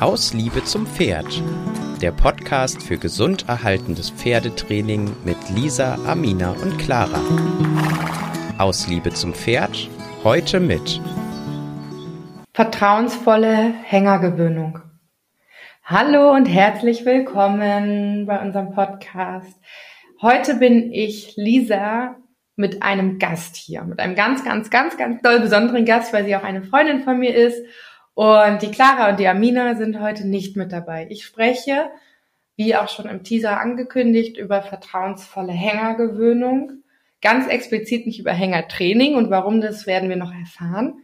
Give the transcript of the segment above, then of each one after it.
Aus Liebe zum Pferd. Der Podcast für gesund erhaltendes Pferdetraining mit Lisa, Amina und Clara. Aus Liebe zum Pferd. Heute mit Vertrauensvolle Hängergewöhnung. Hallo und herzlich willkommen bei unserem Podcast. Heute bin ich Lisa mit einem Gast hier, mit einem ganz, ganz, ganz, ganz doll besonderen Gast, weil sie auch eine Freundin von mir ist und die Clara und die Amina sind heute nicht mit dabei. Ich spreche, wie auch schon im Teaser angekündigt, über vertrauensvolle Hängergewöhnung. Ganz explizit nicht über Hängertraining und warum das werden wir noch erfahren.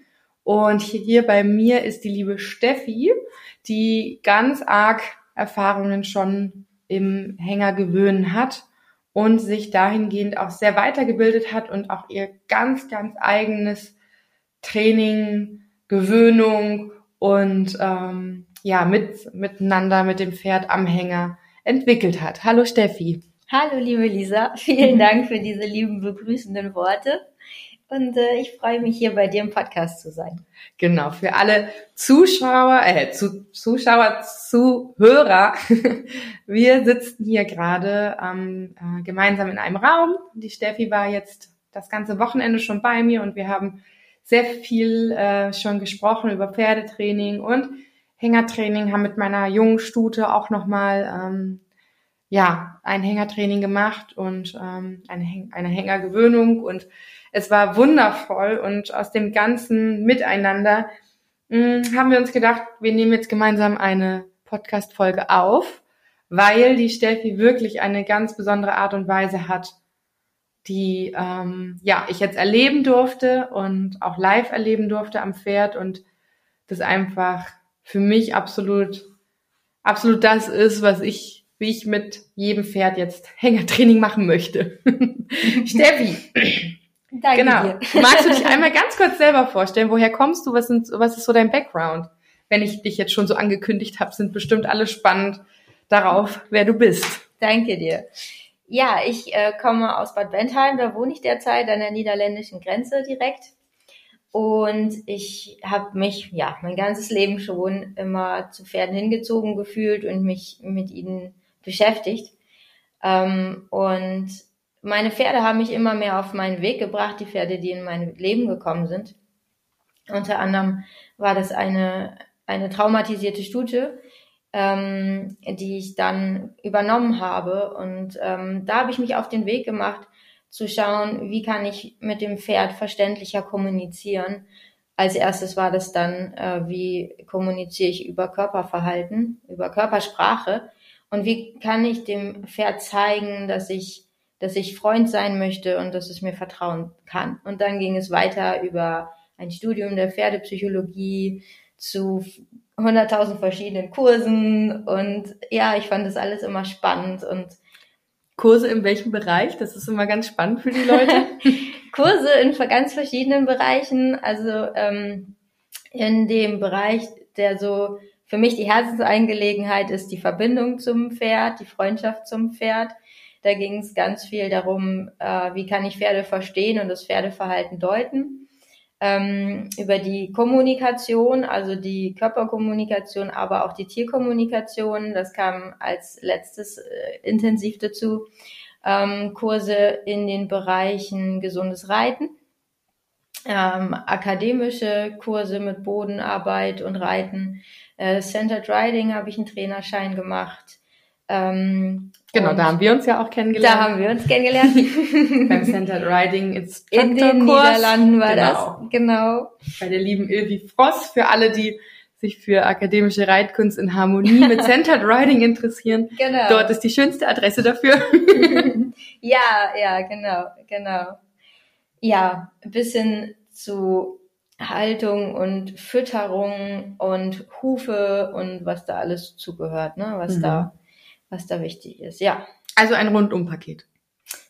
Und hier bei mir ist die liebe Steffi, die ganz arg Erfahrungen schon im Hängergewöhnen hat und sich dahingehend auch sehr weitergebildet hat und auch ihr ganz, ganz eigenes Training, Gewöhnung und ähm, ja, mit, miteinander mit dem Pferd am Hänger entwickelt hat. Hallo Steffi. Hallo liebe Lisa, vielen Dank für diese lieben begrüßenden Worte. Und äh, ich freue mich hier bei dir im Podcast zu sein. Genau, für alle Zuschauer, äh, zu, Zuschauer, Zuhörer. Wir sitzen hier gerade ähm, äh, gemeinsam in einem Raum. Die Steffi war jetzt das ganze Wochenende schon bei mir und wir haben sehr viel äh, schon gesprochen über Pferdetraining und Hängertraining, haben mit meiner jungen Stute auch nochmal ähm, ja, ein Hängertraining gemacht und ähm, eine, eine Hängergewöhnung und es war wundervoll und aus dem ganzen Miteinander mh, hm, haben wir uns gedacht, wir nehmen jetzt gemeinsam eine Podcast-Folge auf, weil die Steffi wirklich eine ganz besondere Art und Weise hat, die ähm, ja ich jetzt erleben durfte und auch live erleben durfte am Pferd und das einfach für mich absolut absolut das ist, was ich wie ich mit jedem Pferd jetzt Hängertraining machen möchte. Steffi. Danke genau. dir. Magst du dich einmal ganz kurz selber vorstellen? Woher kommst du? Was, sind, was ist so dein Background? Wenn ich dich jetzt schon so angekündigt habe, sind bestimmt alle spannend darauf, wer du bist. Danke dir. Ja, ich äh, komme aus Bad Bentheim, da wohne ich derzeit an der niederländischen Grenze direkt. Und ich habe mich ja mein ganzes Leben schon immer zu Pferden hingezogen gefühlt und mich mit ihnen beschäftigt. Ähm, und meine Pferde haben mich immer mehr auf meinen Weg gebracht, die Pferde, die in mein Leben gekommen sind. Unter anderem war das eine, eine traumatisierte Stute, ähm, die ich dann übernommen habe. Und ähm, da habe ich mich auf den Weg gemacht, zu schauen, wie kann ich mit dem Pferd verständlicher kommunizieren. Als erstes war das dann, äh, wie kommuniziere ich über Körperverhalten, über Körpersprache und wie kann ich dem Pferd zeigen, dass ich, dass ich Freund sein möchte und dass es mir vertrauen kann. Und dann ging es weiter über ein Studium der Pferdepsychologie zu 100.000 verschiedenen Kursen und ja, ich fand das alles immer spannend und Kurse in welchem Bereich? Das ist immer ganz spannend für die Leute. Kurse in ganz verschiedenen Bereichen, also ähm, in dem Bereich, der so für mich die Herzensangelegenheit ist, die Verbindung zum Pferd, die Freundschaft zum Pferd. Da ging es ganz viel darum, äh, wie kann ich Pferde verstehen und das Pferdeverhalten deuten ähm, über die Kommunikation, also die Körperkommunikation, aber auch die Tierkommunikation. Das kam als letztes äh, intensiv dazu. Ähm, Kurse in den Bereichen gesundes Reiten, ähm, akademische Kurse mit Bodenarbeit und Reiten. Äh, Centered Riding habe ich einen Trainerschein gemacht. Ähm, genau, da haben wir uns ja auch kennengelernt. Da haben wir uns kennengelernt. Beim Centered Riding Instructor In den Niederlanden war genau. das, genau. Bei der lieben Ilvi Frost, für alle, die sich für akademische Reitkunst in Harmonie mit Centered Riding interessieren. Genau. Dort ist die schönste Adresse dafür. ja, ja, genau, genau. Ja, bis hin zu Haltung und Fütterung und Hufe und was da alles zugehört, ne, was mhm. da was da wichtig ist. Ja. Also ein Rundumpaket.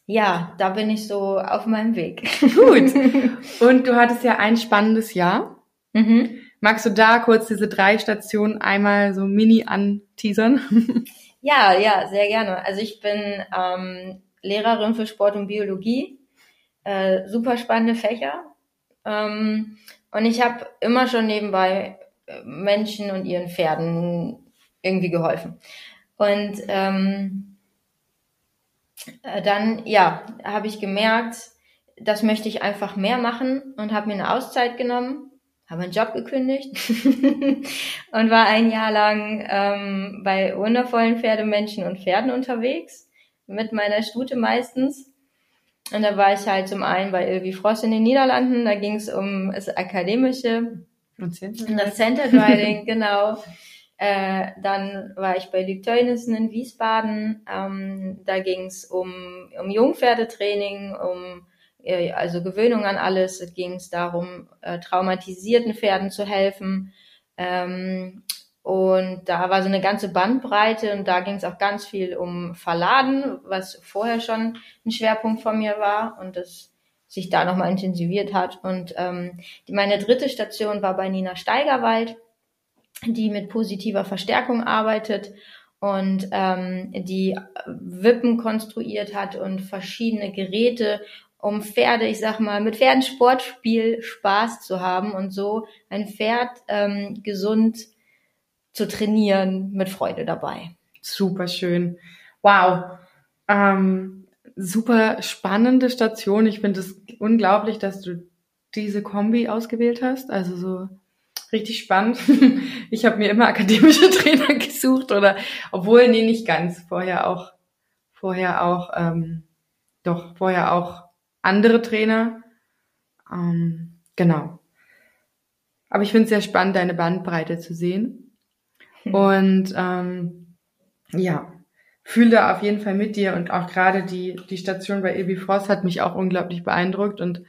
Ja, da bin ich so auf meinem Weg. Gut. Und du hattest ja ein spannendes Jahr. Mhm. Magst du da kurz diese drei Stationen einmal so mini anteasern? Ja, ja, sehr gerne. Also ich bin ähm, Lehrerin für Sport und Biologie. Äh, super spannende Fächer. Ähm, und ich habe immer schon nebenbei Menschen und ihren Pferden irgendwie geholfen. Und ähm, äh, dann, ja, habe ich gemerkt, das möchte ich einfach mehr machen und habe mir eine Auszeit genommen, habe meinen Job gekündigt und war ein Jahr lang ähm, bei wundervollen Pferdemenschen und Pferden unterwegs, mit meiner Stute meistens. Und da war ich halt zum einen bei Ilvi Frost in den Niederlanden, da ging es um das akademische, und das Center Riding, genau. Äh, dann war ich bei Luc Teunissen in Wiesbaden. Ähm, da ging es um, um Jungpferdetraining, um äh, also Gewöhnung an alles. Es ging es darum, äh, traumatisierten Pferden zu helfen. Ähm, und da war so eine ganze Bandbreite und da ging es auch ganz viel um Verladen, was vorher schon ein Schwerpunkt von mir war und das sich da nochmal intensiviert hat. Und ähm, meine dritte Station war bei Nina Steigerwald die mit positiver Verstärkung arbeitet und ähm, die Wippen konstruiert hat und verschiedene Geräte, um Pferde, ich sag mal, mit Pferden Sportspiel Spaß zu haben und so ein Pferd ähm, gesund zu trainieren mit Freude dabei. Super schön. Wow. Ähm, super spannende Station. Ich finde es unglaublich, dass du diese Kombi ausgewählt hast. Also so richtig spannend. Ich habe mir immer akademische Trainer gesucht oder obwohl nee nicht ganz. Vorher auch vorher auch ähm, doch vorher auch andere Trainer. Ähm, genau. Aber ich finde es sehr spannend, deine Bandbreite zu sehen. Und ähm, ja fühle auf jeden Fall mit dir. Und auch gerade die die Station bei Ebi Frost hat mich auch unglaublich beeindruckt. Und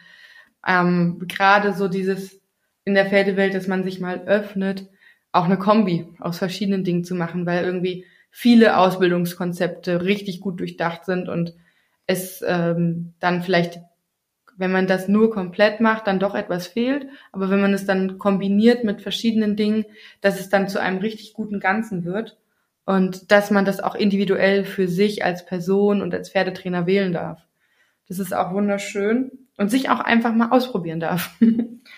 ähm, gerade so dieses in der Pferdewelt, dass man sich mal öffnet, auch eine Kombi aus verschiedenen Dingen zu machen, weil irgendwie viele Ausbildungskonzepte richtig gut durchdacht sind und es ähm, dann vielleicht, wenn man das nur komplett macht, dann doch etwas fehlt. Aber wenn man es dann kombiniert mit verschiedenen Dingen, dass es dann zu einem richtig guten Ganzen wird und dass man das auch individuell für sich als Person und als Pferdetrainer wählen darf. Das ist auch wunderschön und sich auch einfach mal ausprobieren darf.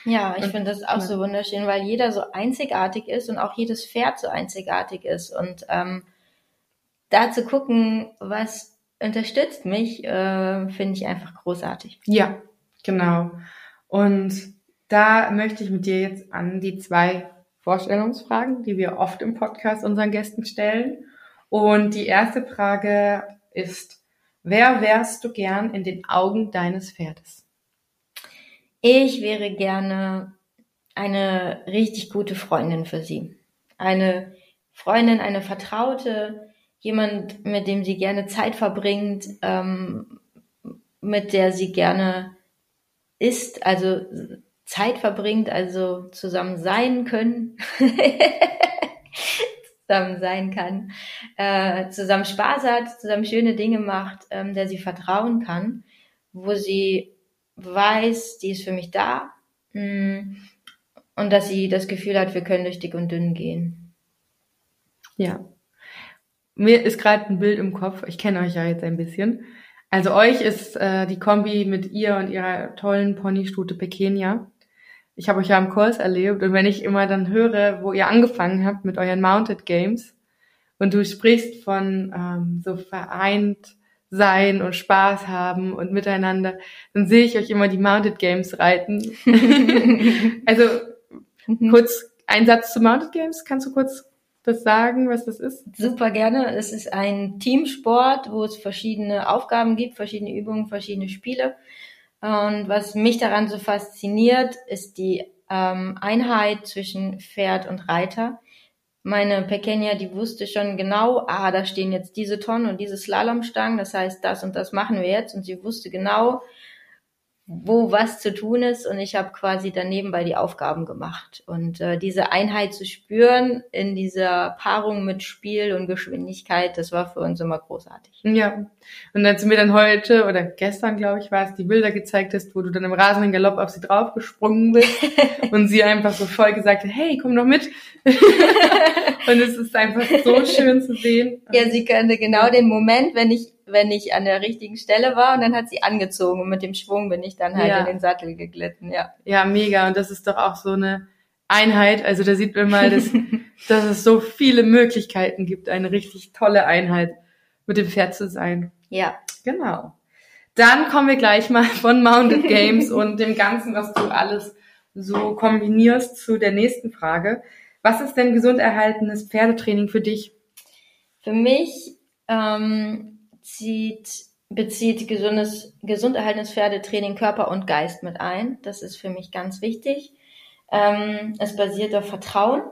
Ja, ich finde das auch so wunderschön, weil jeder so einzigartig ist und auch jedes Pferd so einzigartig ist. Und ähm, da zu gucken, was unterstützt mich, äh, finde ich einfach großartig. Ja, genau. Und da möchte ich mit dir jetzt an die zwei Vorstellungsfragen, die wir oft im Podcast unseren Gästen stellen. Und die erste Frage ist, wer wärst du gern in den Augen deines Pferdes? Ich wäre gerne eine richtig gute Freundin für sie. Eine Freundin, eine Vertraute, jemand, mit dem sie gerne Zeit verbringt, ähm, mit der sie gerne ist, also Zeit verbringt, also zusammen sein können, zusammen sein kann, äh, zusammen Spaß hat, zusammen schöne Dinge macht, ähm, der sie vertrauen kann, wo sie weiß, die ist für mich da mm, und dass sie das Gefühl hat, wir können durch dick und dünn gehen. Ja. Mir ist gerade ein Bild im Kopf. Ich kenne euch ja jetzt ein bisschen. Also euch ist äh, die Kombi mit ihr und ihrer tollen Ponystute Pequenia. Ich habe euch ja im Kurs erlebt und wenn ich immer dann höre, wo ihr angefangen habt mit euren Mounted Games und du sprichst von ähm, so vereint sein und Spaß haben und miteinander, dann sehe ich euch immer die Mounted Games reiten. also mhm. kurz ein Satz zu Mounted Games. Kannst du kurz das sagen, was das ist? Super gerne. Es ist ein Teamsport, wo es verschiedene Aufgaben gibt, verschiedene Übungen, verschiedene Spiele. Und was mich daran so fasziniert, ist die ähm, Einheit zwischen Pferd und Reiter meine Pequeña, die wusste schon genau, ah, da stehen jetzt diese Tonnen und diese Slalomstangen, das heißt, das und das machen wir jetzt. Und sie wusste genau, wo was zu tun ist und ich habe quasi daneben bei die Aufgaben gemacht. Und äh, diese Einheit zu spüren in dieser Paarung mit Spiel und Geschwindigkeit, das war für uns immer großartig. Ja. Und als du mir dann heute oder gestern, glaube ich, war es, die Bilder gezeigt hast, wo du dann im rasenden Galopp auf sie draufgesprungen bist und sie einfach so voll gesagt hat, hey, komm doch mit. und es ist einfach so schön zu sehen. Ja, sie könnte genau den Moment, wenn ich wenn ich an der richtigen Stelle war und dann hat sie angezogen und mit dem Schwung bin ich dann halt ja. in den Sattel geglitten, ja. Ja, mega. Und das ist doch auch so eine Einheit. Also da sieht man mal, dass, dass es so viele Möglichkeiten gibt, eine richtig tolle Einheit mit dem Pferd zu sein. Ja. Genau. Dann kommen wir gleich mal von Mounted Games und dem Ganzen, was du alles so kombinierst, zu der nächsten Frage. Was ist denn gesund erhaltenes Pferdetraining für dich? Für mich ähm, zieht, bezieht gesundes, gesund erhaltenes Pferdetraining Körper und Geist mit ein. Das ist für mich ganz wichtig. Ähm, es basiert auf Vertrauen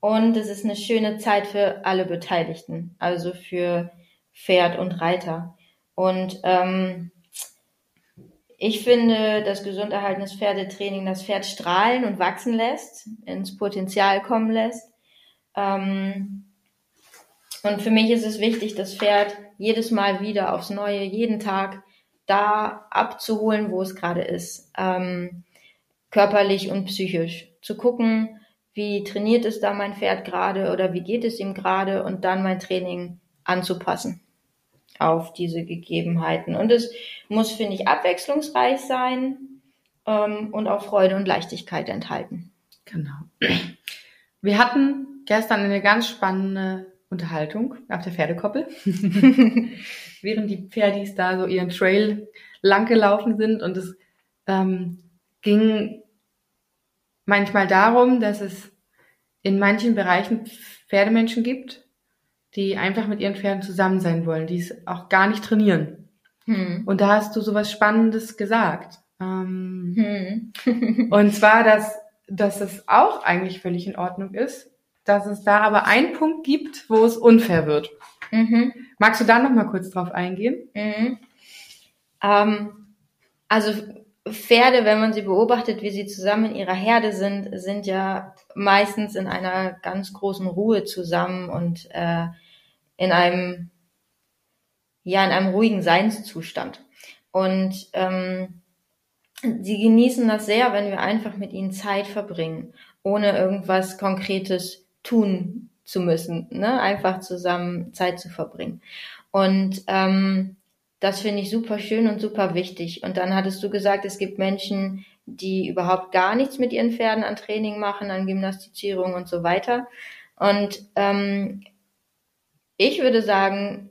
und es ist eine schöne Zeit für alle Beteiligten, also für Pferd und Reiter. Und ähm, ich finde, dass gesund erhaltenes Pferdetraining das Pferd strahlen und wachsen lässt, ins Potenzial kommen lässt. Ähm, und für mich ist es wichtig, das Pferd jedes Mal wieder aufs Neue, jeden Tag da abzuholen, wo es gerade ist. Ähm, körperlich und psychisch. Zu gucken, wie trainiert es da mein Pferd gerade oder wie geht es ihm gerade und dann mein Training anzupassen auf diese Gegebenheiten. Und es muss, finde ich, abwechslungsreich sein ähm, und auch Freude und Leichtigkeit enthalten. Genau. Wir hatten gestern eine ganz spannende Unterhaltung auf der Pferdekoppel, während die Pferdis da so ihren Trail lang gelaufen sind und es ähm, ging manchmal darum, dass es in manchen Bereichen Pferdemenschen gibt, die einfach mit ihren Pferden zusammen sein wollen, die es auch gar nicht trainieren. Hm. Und da hast du sowas Spannendes gesagt. Ähm, hm. und zwar, dass, dass es auch eigentlich völlig in Ordnung ist, dass es da aber einen Punkt gibt, wo es unfair wird. Mhm. Magst du da noch mal kurz drauf eingehen? Mhm. Ähm, also Pferde, wenn man sie beobachtet, wie sie zusammen in ihrer Herde sind, sind ja meistens in einer ganz großen Ruhe zusammen und äh, in einem ja in einem ruhigen Seinszustand. Und ähm, sie genießen das sehr, wenn wir einfach mit ihnen Zeit verbringen, ohne irgendwas Konkretes tun zu müssen, ne? einfach zusammen Zeit zu verbringen. Und ähm, das finde ich super schön und super wichtig. Und dann hattest du gesagt, es gibt Menschen, die überhaupt gar nichts mit ihren Pferden an Training machen, an Gymnastizierung und so weiter. Und ähm, ich würde sagen,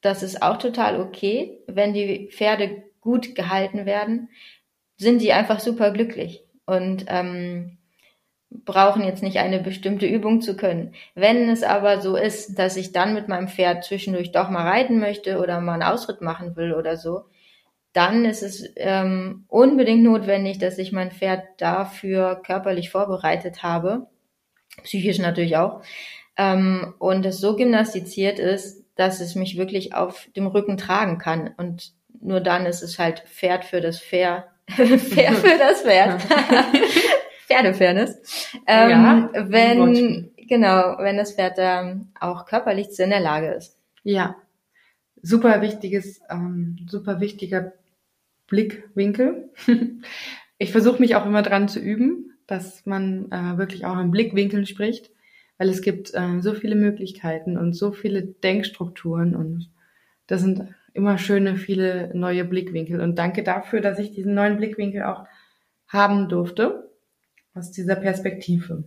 das ist auch total okay, wenn die Pferde gut gehalten werden, sind die einfach super glücklich. Und ähm, brauchen jetzt nicht eine bestimmte Übung zu können. Wenn es aber so ist, dass ich dann mit meinem Pferd zwischendurch doch mal reiten möchte oder mal einen Ausritt machen will oder so, dann ist es ähm, unbedingt notwendig, dass ich mein Pferd dafür körperlich vorbereitet habe, psychisch natürlich auch, ähm, und es so gymnastiziert ist, dass es mich wirklich auf dem Rücken tragen kann. Und nur dann ist es halt Pferd für das Pferd, Pferd für das Pferd. Pferdefairness. Ähm, ja, wenn, genau, wenn das Pferd da auch körperlich in der Lage ist. Ja. Super wichtiges, ähm, super wichtiger Blickwinkel. ich versuche mich auch immer dran zu üben, dass man äh, wirklich auch in Blickwinkeln spricht, weil es gibt äh, so viele Möglichkeiten und so viele Denkstrukturen und das sind immer schöne, viele neue Blickwinkel. Und danke dafür, dass ich diesen neuen Blickwinkel auch haben durfte aus dieser Perspektive.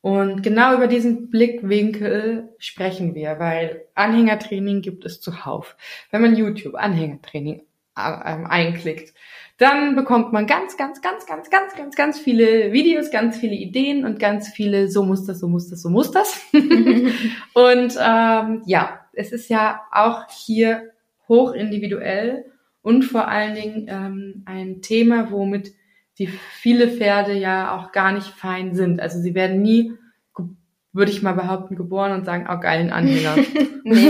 Und genau über diesen Blickwinkel sprechen wir, weil Anhängertraining gibt es zuhauf. Wenn man YouTube Anhängertraining äh, ähm, einklickt, dann bekommt man ganz, ganz, ganz, ganz, ganz, ganz, ganz viele Videos, ganz viele Ideen und ganz viele so muss das, so muss das, so muss das. und ähm, ja, es ist ja auch hier hoch individuell und vor allen Dingen ähm, ein Thema, womit die viele Pferde ja auch gar nicht fein sind. Also sie werden nie, würde ich mal behaupten, geboren und sagen, oh geil, ein Anhänger. nee.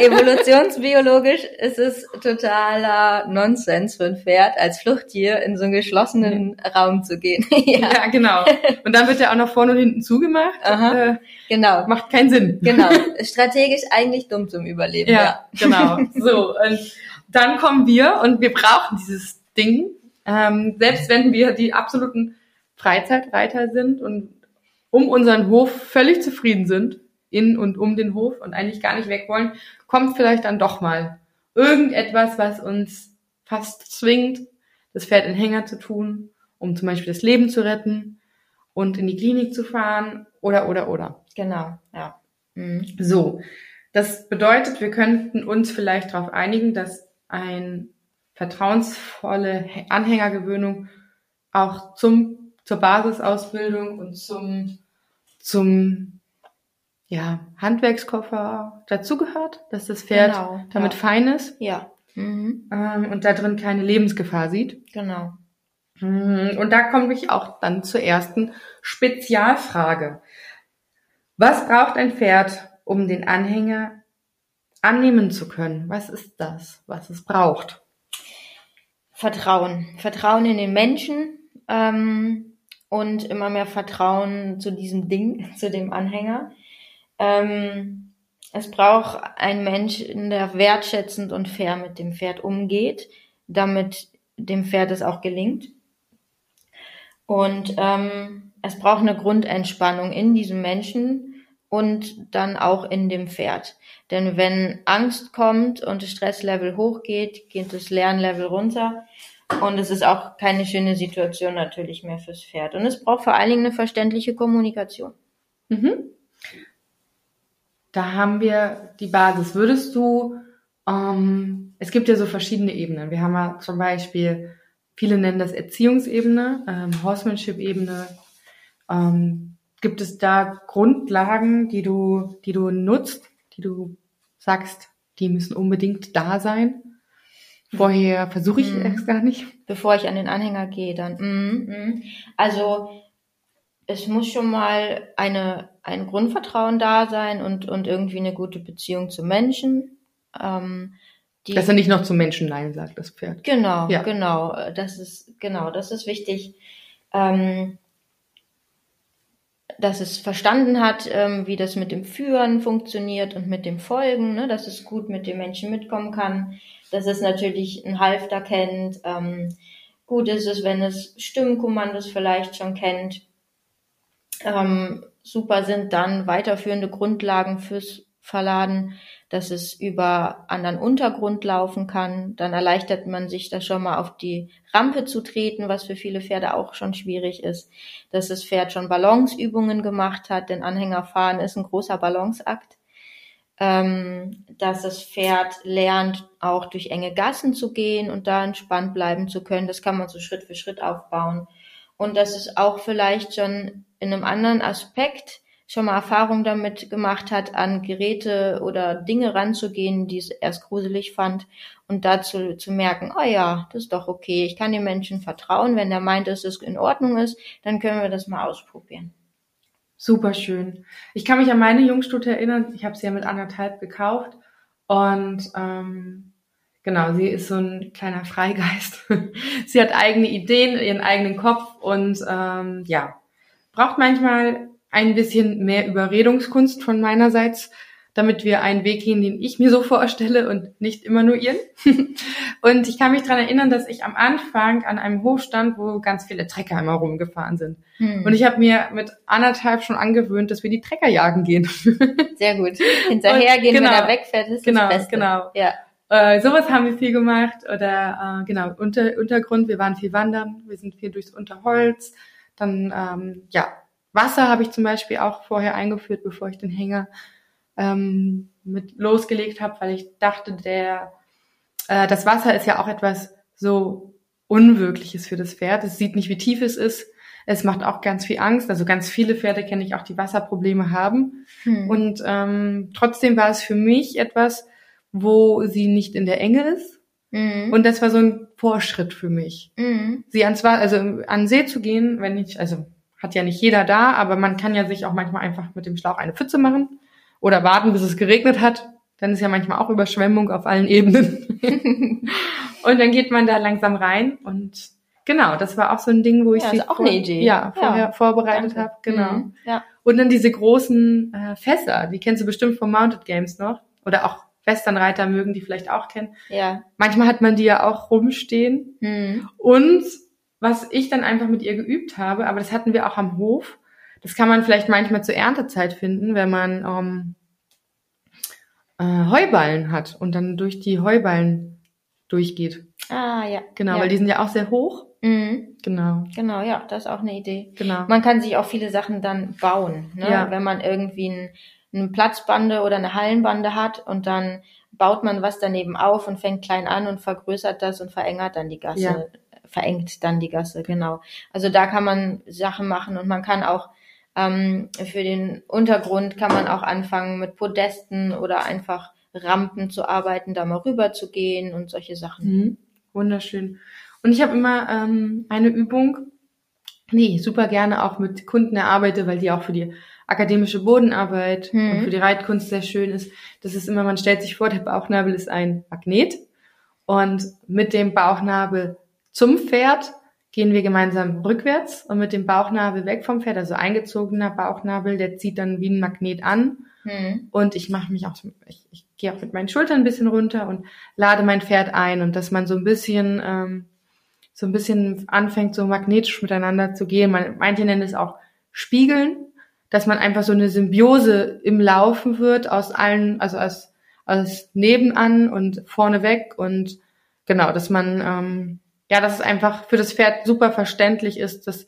Evolutionsbiologisch ist es totaler Nonsens für ein Pferd, als Fluchttier in so einen geschlossenen Raum zu gehen. ja. ja. genau. Und dann wird er auch noch vorne und hinten zugemacht. Aha. Äh, genau. Macht keinen Sinn. Genau. Strategisch eigentlich dumm zum Überleben. Ja, ja. genau. So. Und dann kommen wir und wir brauchen dieses Ding, ähm, selbst wenn wir die absoluten Freizeitreiter sind und um unseren Hof völlig zufrieden sind, in und um den Hof und eigentlich gar nicht weg wollen, kommt vielleicht dann doch mal irgendetwas, was uns fast zwingt, das Pferd in Hänger zu tun, um zum Beispiel das Leben zu retten und in die Klinik zu fahren oder, oder, oder. Genau, ja. Mhm. So. Das bedeutet, wir könnten uns vielleicht darauf einigen, dass ein vertrauensvolle Anhängergewöhnung auch zum, zur Basisausbildung und zum, zum, ja, Handwerkskoffer dazugehört, dass das Pferd Genau, damit ja. fein ist Ja. Mhm. ähm, und da drin keine Lebensgefahr sieht. Genau. Mhm, Und da komme ich auch dann zur ersten Spezialfrage. Was braucht ein Pferd, um den Anhänger annehmen zu können? Was ist das, was es braucht? Vertrauen. Vertrauen in den Menschen ähm, und immer mehr Vertrauen zu diesem Ding, zu dem Anhänger. Ähm, es braucht ein Mensch, der wertschätzend und fair mit dem Pferd umgeht, damit dem Pferd es auch gelingt. Und ähm, es braucht eine Grundentspannung in diesem Menschen und dann auch in dem Pferd. Denn wenn Angst kommt und das Stresslevel hochgeht, geht das Lernlevel runter. Und es ist auch keine schöne Situation natürlich mehr fürs Pferd. Und es braucht vor allen Dingen eine verständliche Kommunikation. Mhm. Da haben wir die Basis. Würdest du, ähm, es gibt ja so verschiedene Ebenen. Wir haben ja zum Beispiel, viele nennen das Erziehungsebene, ähm, Horsemanship-Ebene. Ähm, gibt es da Grundlagen, die du, die du nutzt, die du sagst, die müssen unbedingt da sein? Vorher versuche ich Mhm. es gar nicht. Bevor ich an den Anhänger gehe, dann. Mm, mm. Also es muss schon mal eine, ein Grundvertrauen da sein und, und irgendwie eine gute Beziehung zu Menschen. Ähm, die, Dass er nicht noch zum Menschen Nein sagt, das Pferd. Genau, Ja. genau. Das ist, genau, das ist wichtig. Ähm, dass es verstanden hat, ähm, wie das mit dem Führen funktioniert und mit dem Folgen, ne, dass es gut mit den Menschen mitkommen kann, dass es natürlich einen Halfter kennt. Ähm, gut ist es, wenn es Stimmkommandos vielleicht schon kennt. Ähm, super sind dann weiterführende Grundlagen fürs Verladen, dass es über anderen Untergrund laufen kann. Dann erleichtert man sich da schon mal auf die Rampe zu treten, was für viele Pferde auch schon schwierig ist. Dass das Pferd schon Balanceübungen gemacht hat, denn Anhängerfahren ist ein großer Balanceakt. Ähm, dass das Pferd lernt, auch durch enge Gassen zu gehen und da entspannt bleiben zu können. Das kann man so Schritt für Schritt aufbauen. Und dass es auch vielleicht schon in einem anderen Aspekt schon mal Erfahrung damit gemacht hat, an Geräte oder Dinge ranzugehen, die es erst gruselig fand und dazu zu merken, oh ja, das ist doch okay, ich kann dem Menschen vertrauen, wenn der meint, dass es in Ordnung ist, dann können wir das mal ausprobieren. Super schön. Ich kann mich an meine Jungstute erinnern. Ich habe sie ja mit anderthalb gekauft und ähm, genau, sie ist so ein kleiner Freigeist. sie hat eigene Ideen, ihren eigenen Kopf und ähm, ja, braucht manchmal ein bisschen mehr Überredungskunst von meinerseits, damit wir einen Weg gehen, den ich mir so vorstelle und nicht immer nur ihren. und ich kann mich dran erinnern, dass ich am Anfang an einem Hof stand, wo ganz viele Trecker immer rumgefahren sind. Hm. Und ich habe mir mit anderthalb schon angewöhnt, dass wir die Trecker jagen gehen. Sehr gut. Hinterhergehen, genau. wenn er wegfährt, ist Genau, das Beste. genau. Ja. Äh, sowas haben wir viel gemacht. Oder äh, genau, Unter, Untergrund, wir waren viel wandern, wir sind viel durchs Unterholz. Dann, ähm, ja, Wasser habe ich zum Beispiel auch vorher eingeführt, bevor ich den Hänger ähm, mit losgelegt habe, weil ich dachte, der äh, das Wasser ist ja auch etwas so Unwirkliches für das Pferd. Es sieht nicht, wie tief es ist. Es macht auch ganz viel Angst. Also ganz viele Pferde kenne ich auch, die Wasserprobleme haben. Hm. Und ähm, trotzdem war es für mich etwas, wo sie nicht in der Enge ist. Mhm. Und das war so ein Vorschritt für mich. Mhm. Sie ans also an See zu gehen, wenn ich, also hat ja nicht jeder da, aber man kann ja sich auch manchmal einfach mit dem Schlauch eine Pfütze machen oder warten, bis es geregnet hat. Dann ist ja manchmal auch Überschwemmung auf allen Ebenen. und dann geht man da langsam rein und genau, das war auch so ein Ding, wo ich Ja, sie auch vor- eine Idee. Ja, vorher Ja, vorbereitet habe. Genau. Mhm. Ja. Und dann diese großen äh, Fässer, die kennst du bestimmt vom Mounted Games noch. Oder auch Westernreiter mögen die vielleicht auch kennen. Ja. Manchmal hat man die ja auch rumstehen. Mhm. Und was ich dann einfach mit ihr geübt habe, aber das hatten wir auch am Hof, das kann man vielleicht manchmal zur Erntezeit finden, wenn man ähm, äh, Heuballen hat und dann durch die Heuballen durchgeht. Ah, ja. Genau, ja. weil die sind ja auch sehr hoch. Mhm. Genau, Genau, ja, das ist auch eine Idee. genau. Man kann sich auch viele Sachen dann bauen, ne? Ja. wenn man irgendwie ein, eine Platzbande oder eine Hallenbande hat und dann baut man was daneben auf und fängt klein an und vergrößert das und verengert dann die Gasse, Ja. Verengt dann die Gasse, genau. Also da kann man Sachen machen und man kann auch ähm, für den Untergrund kann man auch anfangen mit Podesten oder einfach Rampen zu arbeiten, da mal rüber zu gehen und solche Sachen. Mhm. Wunderschön. Und ich habe immer ähm, eine Übung, die ich super gerne auch mit Kunden erarbeite, weil die auch für die akademische Bodenarbeit Mhm. und für die Reitkunst sehr schön ist. Das ist immer, man stellt sich vor, der Bauchnabel ist ein Magnet und mit dem Bauchnabel zum Pferd gehen wir gemeinsam rückwärts und mit dem Bauchnabel weg vom Pferd, also eingezogener Bauchnabel, der zieht dann wie ein Magnet an Hm. und ich mache mich auch, ich, ich gehe auch mit meinen Schultern ein bisschen runter und lade mein Pferd ein und dass man so ein bisschen, ähm, so ein bisschen anfängt, so magnetisch miteinander zu gehen. Man, manche nennen es auch Spiegeln, dass man einfach so eine Symbiose im Laufen wird aus allen, also aus, aus nebenan und vorneweg und genau, dass man, ähm, ja, dass es einfach für das Pferd super verständlich ist, dass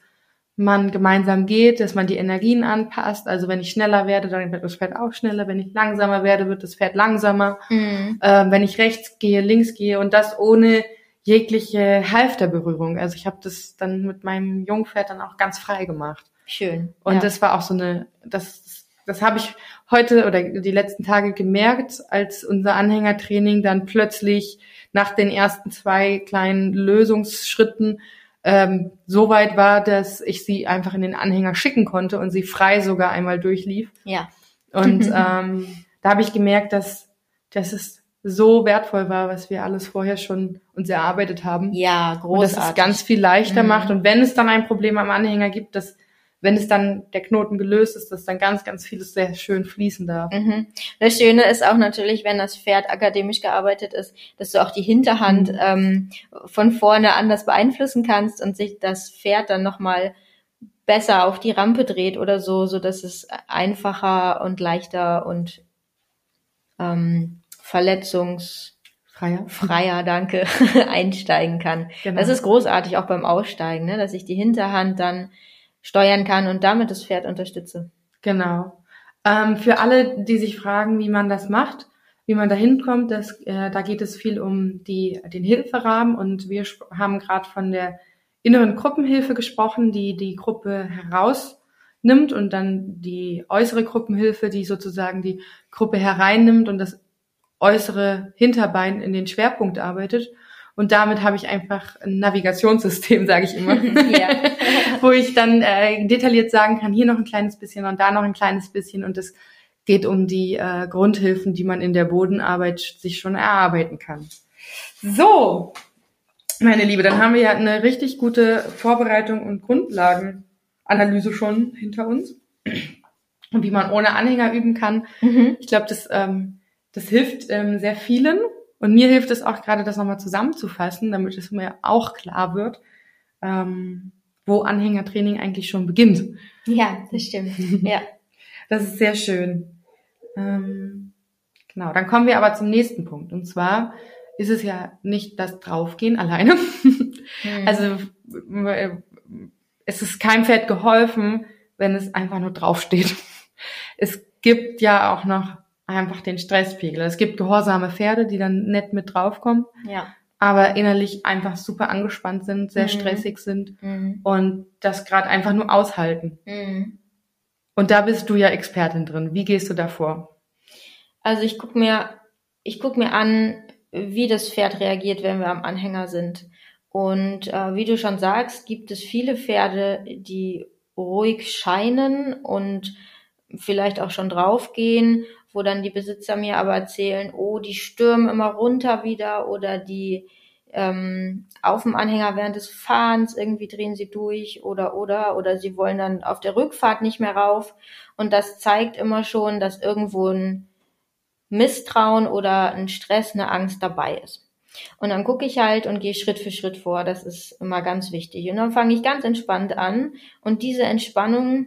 man gemeinsam geht, dass man die Energien anpasst. Also wenn ich schneller werde, dann wird das Pferd auch schneller. Wenn ich langsamer werde, wird das Pferd langsamer. Hm. Ähm, wenn ich rechts gehe, links gehe und das ohne jegliche Halfterberührung. Also ich habe das dann mit meinem Jungpferd dann auch ganz frei gemacht. Schön. Und ja. das war auch so eine, das, das habe ich heute oder die letzten Tage gemerkt, als unser Anhängertraining dann plötzlich nach den ersten zwei kleinen Lösungsschritten ähm, so weit war, dass ich sie einfach in den Anhänger schicken konnte und sie frei sogar einmal durchlief. ja. Und ähm, da habe ich gemerkt, dass, dass es so wertvoll war, was wir alles vorher schon uns erarbeitet haben. Ja, Und dass großartig. es ganz viel leichter Mhm. macht. Und wenn es dann ein Problem am Anhänger gibt, dass, wenn es dann der Knoten gelöst ist, dass dann ganz, ganz vieles sehr schön fließen darf. Mhm. Das Schöne ist auch natürlich, wenn das Pferd akademisch gearbeitet ist, dass du auch die Hinterhand Mhm. ähm, von vorne anders beeinflussen kannst und sich das Pferd dann nochmal besser auf die Rampe dreht oder so, so dass es einfacher und leichter und ähm, verletzungsfreier, Freier. danke, einsteigen kann. Genau. Das ist großartig auch beim Aussteigen, ne? dass ich die Hinterhand dann steuern kann und damit das Pferd unterstütze. Genau. Ähm, für alle, die sich fragen, wie man das macht, wie man da hinkommt, das, äh, da geht es viel um die, den Hilferahmen und wir haben gerade von der inneren Gruppenhilfe gesprochen, die die Gruppe herausnimmt und dann die äußere Gruppenhilfe, die sozusagen die Gruppe hereinnimmt und das äußere Hinterbein in den Schwerpunkt arbeitet. Und damit habe ich einfach ein Navigationssystem, sage ich immer ja. wo ich dann äh, detailliert sagen kann, hier noch ein kleines bisschen und da noch ein kleines bisschen und es geht um die äh, Grundhilfen, die man in der Bodenarbeit sich schon erarbeiten kann. So, meine Liebe, dann haben wir ja eine richtig gute Vorbereitung und Grundlagenanalyse schon hinter uns und wie man ohne Anhänger üben kann. Mhm. Ich glaube, das, ähm, das hilft ähm, sehr vielen und mir hilft es auch gerade, das nochmal zusammenzufassen, damit es mir auch klar wird, ähm, wo Anhängertraining eigentlich schon beginnt. Ja, das stimmt. Ja. Das ist sehr schön. Ähm, genau, dann kommen wir aber zum nächsten Punkt. Und zwar ist es ja nicht das Draufgehen alleine. Mhm. Also äh, es ist keinem Pferd geholfen, wenn es einfach nur draufsteht. Es gibt ja auch noch einfach den Stresspegel. Es gibt gehorsame Pferde, die dann nett mit draufkommen, ja. aber innerlich einfach super angespannt sind, sehr Mhm. stressig sind Mhm. und das gerade einfach nur aushalten. Mhm. Und da bist du ja Expertin drin. Wie gehst du da vor? Also ich guck mir, ich guck mir an, wie das Pferd reagiert, wenn wir am Anhänger sind. Und äh, wie du schon sagst, gibt es viele Pferde, die ruhig scheinen und vielleicht auch schon draufgehen, wo dann die Besitzer mir aber erzählen, oh, die stürmen immer runter wieder oder die ähm, auf dem Anhänger während des Fahrens irgendwie drehen sie durch oder oder oder sie wollen dann auf der Rückfahrt nicht mehr rauf und das zeigt immer schon, dass irgendwo ein Misstrauen oder ein Stress, eine Angst dabei ist. Und dann gucke ich halt und gehe Schritt für Schritt vor. Das ist immer ganz wichtig. Und dann fange ich ganz entspannt an. Und diese Entspannung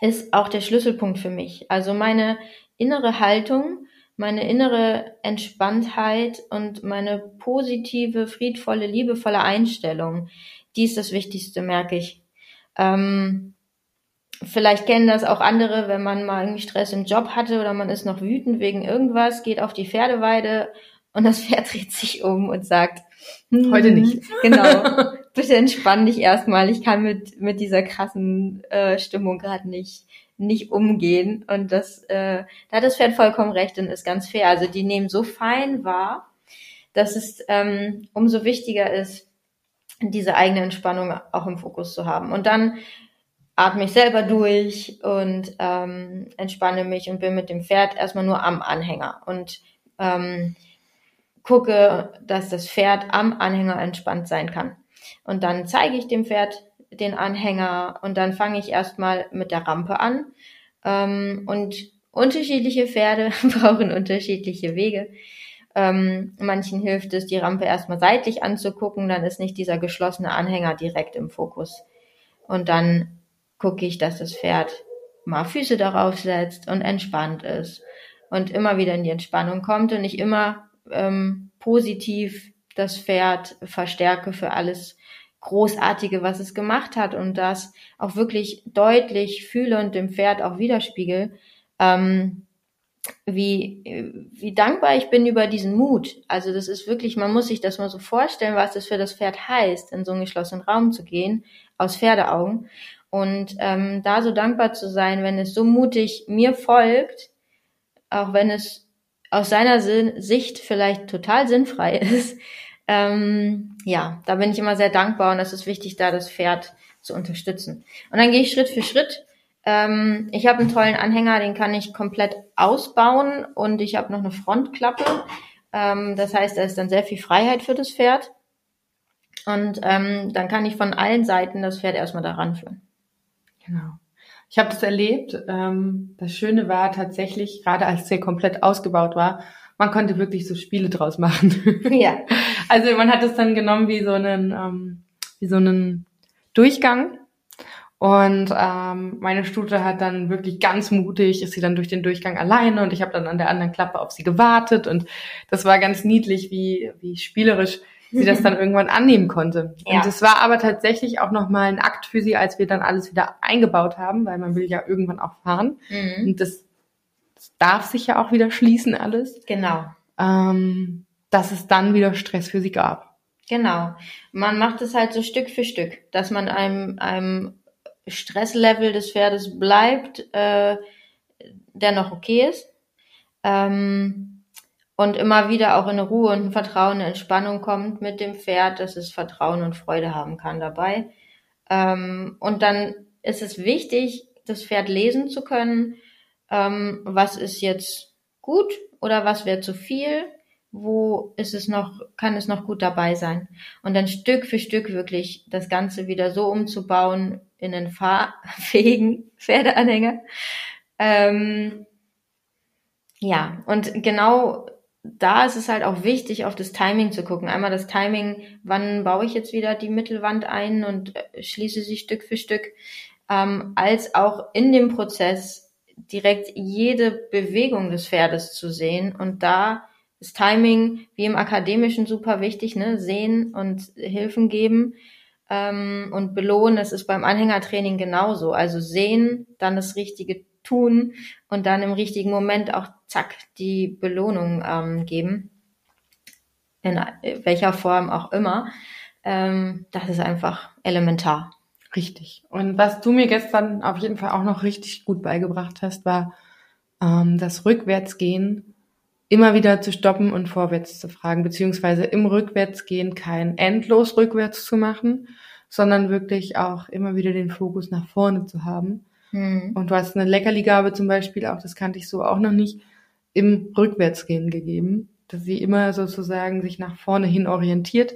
ist auch der Schlüsselpunkt für mich. Also meine innere Haltung, meine innere Entspanntheit und meine positive, friedvolle, liebevolle Einstellung. Die ist das Wichtigste, merke ich. Ähm, vielleicht kennen das auch andere, wenn man mal irgendwie Stress im Job hatte oder man ist noch wütend wegen irgendwas, geht auf die Pferdeweide und das Pferd dreht sich um und sagt, heute nicht. Genau. Bitte entspann dich erstmal. Ich kann mit, mit dieser krassen äh, Stimmung gerade nicht nicht umgehen. Und das, äh, da hat das Pferd vollkommen recht und ist ganz fair. Also die nehmen so fein wahr, dass es ähm, umso wichtiger ist, diese eigene Entspannung auch im Fokus zu haben. Und dann atme ich selber durch und ähm, entspanne mich und bin mit dem Pferd erstmal nur am Anhänger und ähm, gucke, dass das Pferd am Anhänger entspannt sein kann. Und dann zeige ich dem Pferd den Anhänger und dann fange ich erstmal mit der Rampe an. Ähm, und unterschiedliche Pferde brauchen unterschiedliche Wege. Ähm, manchen hilft es, die Rampe erstmal seitlich anzugucken, dann ist nicht dieser geschlossene Anhänger direkt im Fokus. Und dann gucke ich, dass das Pferd mal Füße darauf setzt und entspannt ist und immer wieder in die Entspannung kommt und ich immer ähm, positiv das Pferd verstärke für alles, Großartige, was es gemacht hat und das auch wirklich deutlich fühle und dem Pferd auch widerspiegel, ähm, wie, wie dankbar ich bin über diesen Mut. Also das ist wirklich, man muss sich das mal so vorstellen, was das für das Pferd heißt, in so einen geschlossenen Raum zu gehen, aus Pferdeaugen. Und ähm, da so dankbar zu sein, wenn es so mutig mir folgt, auch wenn es aus seiner Sicht vielleicht total sinnfrei ist, ähm, ja, da bin ich immer sehr dankbar und es ist wichtig, da das Pferd zu unterstützen. Und dann gehe ich Schritt für Schritt. Ähm, ich habe einen tollen Anhänger, den kann ich komplett ausbauen und ich habe noch eine Frontklappe. Ähm, das heißt, da ist dann sehr viel Freiheit für das Pferd. Und ähm, dann kann ich von allen Seiten das Pferd erstmal da ranführen. Genau. Ich habe das erlebt. Ähm, das Schöne war tatsächlich, gerade als der komplett ausgebaut war, man konnte wirklich so Spiele draus machen. Ja. Also man hat es dann genommen wie so einen, ähm, wie so einen Durchgang. Und ähm, meine Stute hat dann wirklich ganz mutig, ist sie dann durch den Durchgang alleine und ich habe dann an der anderen Klappe auf sie gewartet und das war ganz niedlich, wie, wie spielerisch sie das dann irgendwann annehmen konnte. Ja. Und es war aber tatsächlich auch nochmal ein Akt für sie, als wir dann alles wieder eingebaut haben, weil man will ja irgendwann auch fahren. Mhm. Und das darf sich ja auch wieder schließen alles. Genau. Ähm, dass es dann wieder Stress für sie gab. Genau. Man macht es halt so Stück für Stück, dass man einem, einem Stresslevel des Pferdes bleibt, äh, der noch okay ist. Ähm, und immer wieder auch in Ruhe und Vertrauen, eine Entspannung kommt mit dem Pferd, dass es Vertrauen und Freude haben kann dabei. Ähm, und dann ist es wichtig, das Pferd lesen zu können, ähm, was ist jetzt gut oder was wäre zu viel, wo ist es noch, kann es noch gut dabei sein. Und dann Stück für Stück wirklich das Ganze wieder so umzubauen in einen fahrfähigen Pferdeanhänger. Ähm, ja, und genau da ist es halt auch wichtig, auf das Timing zu gucken. Einmal das Timing, wann baue ich jetzt wieder die Mittelwand ein und äh, schließe sie Stück für Stück, ähm, als auch in dem Prozess direkt jede Bewegung des Pferdes zu sehen und da ist Timing wie im Akademischen super wichtig, ne? Sehen und Hilfen geben ähm, und belohnen. Das ist beim Anhängertraining genauso. Also sehen, dann das Richtige tun und dann im richtigen Moment auch zack die Belohnung ähm, geben. In welcher Form auch immer. Ähm, das ist einfach elementar. Richtig. Und was du mir gestern auf jeden Fall auch noch richtig gut beigebracht hast, war ähm, das Rückwärtsgehen immer wieder zu stoppen und vorwärts zu fragen, beziehungsweise im Rückwärtsgehen kein endlos rückwärts zu machen, sondern wirklich auch immer wieder den Fokus nach vorne zu haben. Mhm. Und du hast eine Leckerligabe zum Beispiel auch, das kannte ich so auch noch nicht, im Rückwärtsgehen gegeben, dass sie immer sozusagen sich nach vorne hin orientiert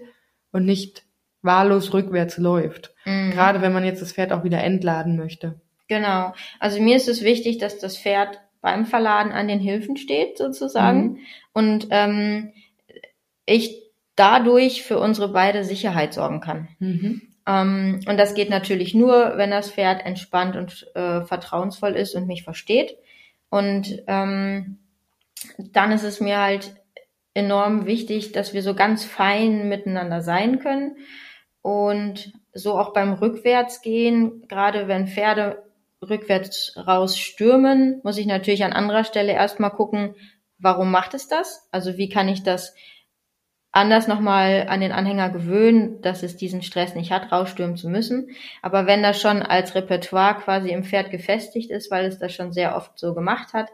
und nicht wahllos rückwärts läuft. Mhm. Gerade wenn man jetzt das Pferd auch wieder entladen möchte. Genau. Also mir ist es wichtig, dass das Pferd beim Verladen an den Hilfen steht, sozusagen. Mhm. Und ähm, ich dadurch für unsere beide Sicherheit sorgen kann. Mhm. Ähm, und das geht natürlich nur, wenn das Pferd entspannt und äh, vertrauensvoll ist und mich versteht. Und ähm, dann ist es mir halt enorm wichtig, dass wir so ganz fein miteinander sein können und so auch beim Rückwärtsgehen, gerade wenn Pferde rückwärts raus stürmen, muss ich natürlich an anderer Stelle erstmal gucken, warum macht es das? Also wie kann ich das anders nochmal an den Anhänger gewöhnen, dass es diesen Stress nicht hat, rausstürmen zu müssen. Aber wenn das schon als Repertoire quasi im Pferd gefestigt ist, weil es das schon sehr oft so gemacht hat,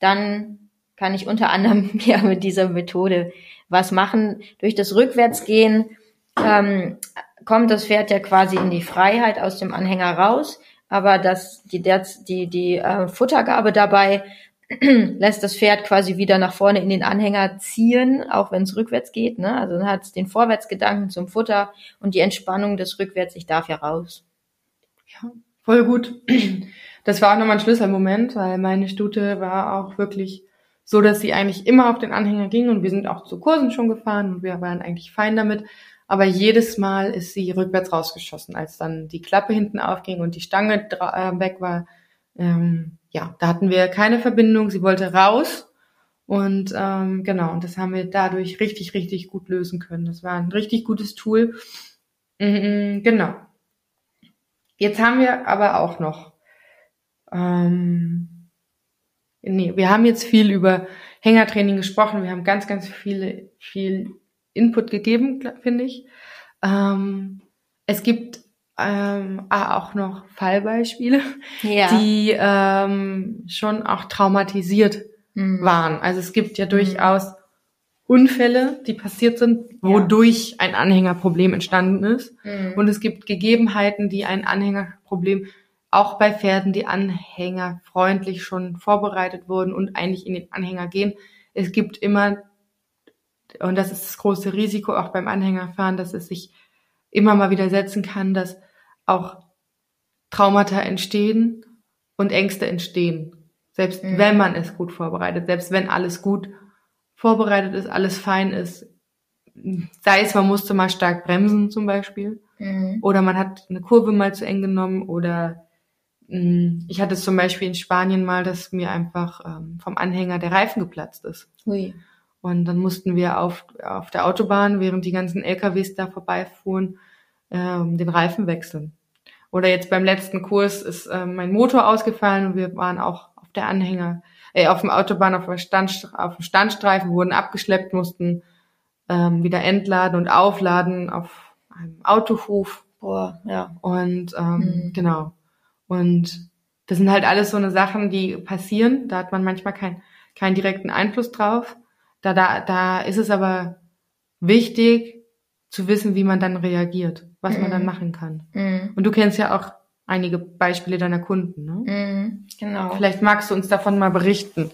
dann kann ich unter anderem ja mit dieser Methode was machen. Durch das Rückwärtsgehen ähm, kommt das Pferd ja quasi in die Freiheit aus dem Anhänger raus, aber das, die, die, die äh, Futtergabe dabei lässt das Pferd quasi wieder nach vorne in den Anhänger ziehen, auch wenn es rückwärts geht. Ne? Also dann hat es den Vorwärtsgedanken zum Futter und die Entspannung des Rückwärts, ich darf ja raus. Ja, voll gut. Das war auch nochmal ein Schlüsselmoment, weil meine Stute war auch wirklich so, dass sie eigentlich immer auf den Anhänger ging und wir sind auch zu Kursen schon gefahren und wir waren eigentlich fein damit. Aber jedes Mal ist sie rückwärts rausgeschossen, als dann die Klappe hinten aufging und die Stange äh, weg war. Ähm, ja, da hatten wir keine Verbindung. Sie wollte raus. Und ähm, genau, und das haben wir dadurch richtig, richtig gut lösen können. Das war ein richtig gutes Tool. Mhm, genau. Jetzt haben wir aber auch noch, ähm, nee, wir haben jetzt viel über Hängertraining gesprochen. Wir haben ganz, ganz viele, viel Input gegeben, finde ich. Ähm, es gibt ähm, auch noch Fallbeispiele, ja. die ähm, schon auch traumatisiert mhm. waren. Also es gibt ja mhm. durchaus Unfälle, die passiert sind, wodurch ein Anhängerproblem entstanden ist. Mhm. Und es gibt Gegebenheiten, die ein Anhängerproblem auch bei Pferden, die Anhänger freundlich schon vorbereitet wurden und eigentlich in den Anhänger gehen. Es gibt immer, und das ist das große Risiko auch beim Anhängerfahren, dass es sich immer mal wieder setzen kann, dass auch Traumata entstehen und Ängste entstehen. Selbst mhm. wenn man es gut vorbereitet, selbst wenn alles gut vorbereitet ist, alles fein ist. Sei es, man musste mal stark bremsen zum Beispiel. Mhm. Oder man hat eine Kurve mal zu eng genommen oder ich hatte zum Beispiel in Spanien mal, dass mir einfach ähm, vom Anhänger der Reifen geplatzt ist. Ui. Und dann mussten wir auf, auf der Autobahn, während die ganzen LKWs da vorbeifuhren, ähm, den Reifen wechseln. Oder jetzt beim letzten Kurs ist äh, mein Motor ausgefallen und wir waren auch auf der Anhänger, äh, auf dem Autobahn, auf, der Stand, auf dem Standstreifen, wurden abgeschleppt, mussten ähm, wieder entladen und aufladen auf einem Autohof. Boah, ja. Und ähm, mhm. genau. Und das sind halt alles so eine Sachen, die passieren. Da hat man manchmal keinen keinen direkten Einfluss drauf. Da, da, da ist es aber wichtig zu wissen, wie man dann reagiert was mhm. man dann mhm. machen kann. Mhm. Und du kennst ja auch einige Beispiele deiner Kunden, ne? Mhm, genau. Vielleicht magst du uns davon mal berichten.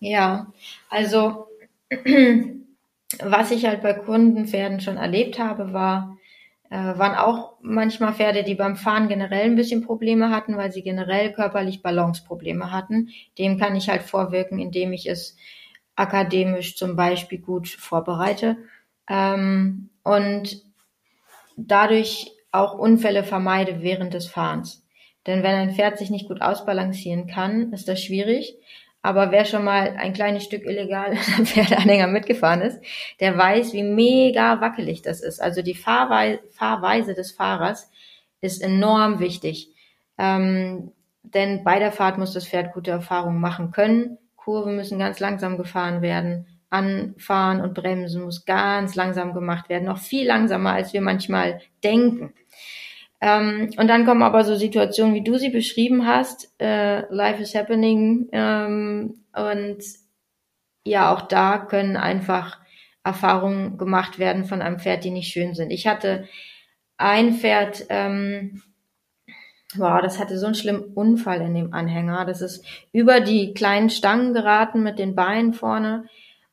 Ja, also was ich halt bei Kundenpferden schon erlebt habe, war, waren auch manchmal Pferde, die beim Fahren generell ein bisschen Probleme hatten, weil sie generell körperlich Balanceprobleme hatten. Dem kann ich halt vorwirken, indem ich es akademisch zum Beispiel gut vorbereite. Ähm, und dadurch auch Unfälle vermeide während des Fahrens. Denn wenn ein Pferd sich nicht gut ausbalancieren kann, ist das schwierig. Aber wer schon mal ein kleines Stück illegal am Pferdeanhänger mitgefahren ist, der weiß, wie mega wackelig das ist. Also die Fahrweise, Fahrweise des Fahrers ist enorm wichtig. Ähm, denn bei der Fahrt muss das Pferd gute Erfahrungen machen können. Kurven müssen ganz langsam gefahren werden anfahren und bremsen muss ganz langsam gemacht werden, noch viel langsamer, als wir manchmal denken. Ähm, und dann kommen aber so Situationen, wie du sie beschrieben hast, äh, Life is happening ähm, und ja, auch da können einfach Erfahrungen gemacht werden von einem Pferd, die nicht schön sind. Ich hatte ein Pferd, ähm, wow, das hatte so einen schlimmen Unfall in dem Anhänger. Das ist über die kleinen Stangen geraten mit den Beinen vorne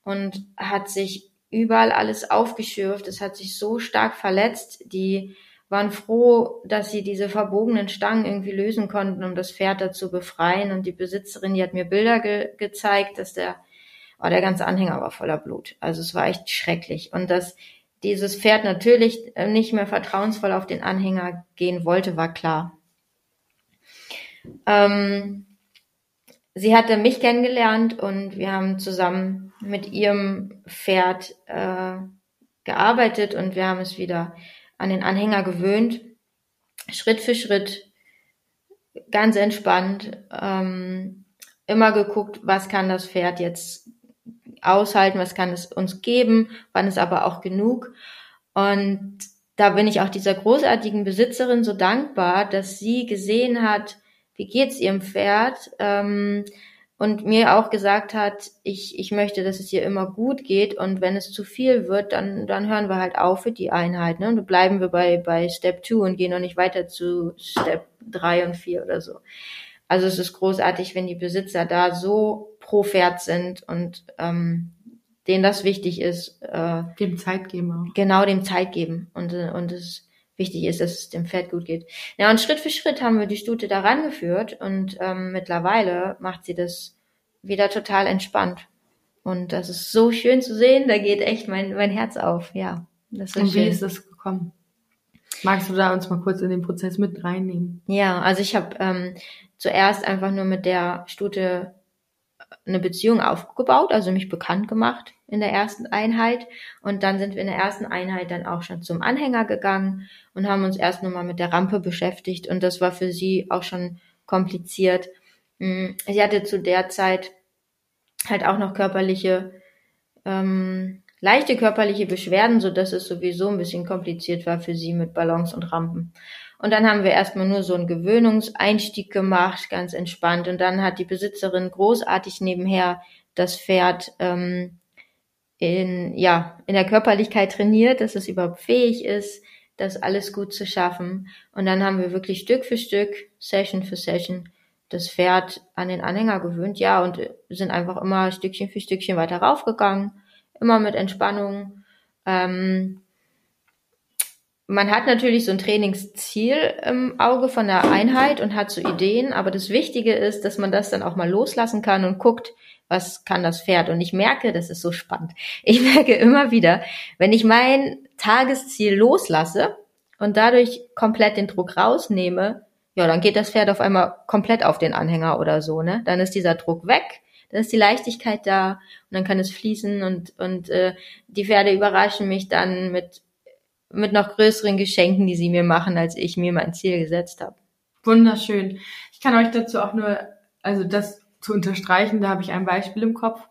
und hat sich überall alles aufgeschürft. Es hat sich so stark verletzt. Die waren froh, dass sie diese verbogenen Stangen irgendwie lösen konnten, um das Pferd dazu befreien. Und die Besitzerin, die hat mir Bilder ge gezeigt, dass der, oh, der ganze Anhänger war voller Blut. Also es war echt schrecklich. Und dass dieses Pferd natürlich äh, nicht mehr vertrauensvoll auf den Anhänger gehen wollte, war klar. Ähm, sie hatte mich kennengelernt und wir haben zusammen mit ihrem Pferd äh, gearbeitet und wir haben es wieder an den Anhänger gewöhnt. Schritt für Schritt, ganz entspannt, ähm, immer geguckt, was kann das Pferd jetzt aushalten, was kann es uns geben, wann ist aber auch genug. Und da bin ich auch dieser großartigen Besitzerin so dankbar, dass sie gesehen hat, wie geht's ihrem Pferd ähm, und mir auch gesagt hat, ich, ich möchte, dass es ihr immer gut geht und wenn es zu viel wird, dann, dann hören wir halt auf für die Einheit. Ne? Und dann bleiben wir bei, bei Step 2 und gehen noch nicht weiter zu Step 3 und 4 oder so. Also es ist großartig, wenn die Besitzer da so pro Pferd sind und ähm, denen das wichtig ist. Äh, dem Zeit geben auch. Genau, dem Zeit geben. Und, äh, und es wichtig ist, dass es dem Pferd gut geht. Ja, und Schritt für Schritt haben wir die Stute da rangeführt und ähm, mittlerweile macht sie das wieder total entspannt. Und das ist so schön zu sehen, da geht echt mein, mein Herz auf, ja. Das ist und wie schön. ist das gekommen? Magst du da uns mal kurz in den Prozess mit reinnehmen? Ja, also ich habe ähm, zuerst einfach nur mit der Stute eine Beziehung aufgebaut, also mich bekannt gemacht in der ersten Einheit. Und dann sind wir in der ersten Einheit dann auch schon zum Anhänger gegangen und haben uns erst nochmal mit der Rampe beschäftigt. Und das war für sie auch schon kompliziert. Mm, sie hatte zu der Zeit halt auch noch körperliche, ähm, leichte körperliche Beschwerden, so dass es sowieso ein bisschen kompliziert war für sie mit Ballons und Rampen. Und dann haben wir erstmal nur so einen Gewöhnungseinstieg gemacht, ganz entspannt. Und dann hat die Besitzerin großartig nebenher das Pferd ähm, in, ja, in der Körperlichkeit trainiert, dass es überhaupt fähig ist, das alles gut zu schaffen. Und dann haben wir wirklich Stück für Stück, Session für Session, das Pferd an den Anhänger gewöhnt, ja, und sind einfach immer Stückchen für Stückchen weiter raufgegangen, immer mit Entspannung. Ähm, man hat natürlich so ein Trainingsziel im Auge von der Einheit und hat so Ideen, aber das Wichtige ist, dass man das dann auch mal loslassen kann und guckt, was kann das Pferd. Und ich merke, das ist so spannend. Ich merke immer wieder, wenn ich mein Tagesziel loslasse und dadurch komplett den Druck rausnehme, ja, dann geht das Pferd auf einmal komplett auf den Anhänger oder so, ne? Dann ist dieser Druck weg, dann ist die Leichtigkeit da und dann kann es fließen und und äh, die Pferde überraschen mich dann mit mit noch größeren Geschenken, die sie mir machen, als ich mir mein Ziel gesetzt habe. Wunderschön. Ich kann euch dazu auch nur, also das zu unterstreichen, da habe ich ein Beispiel im Kopf.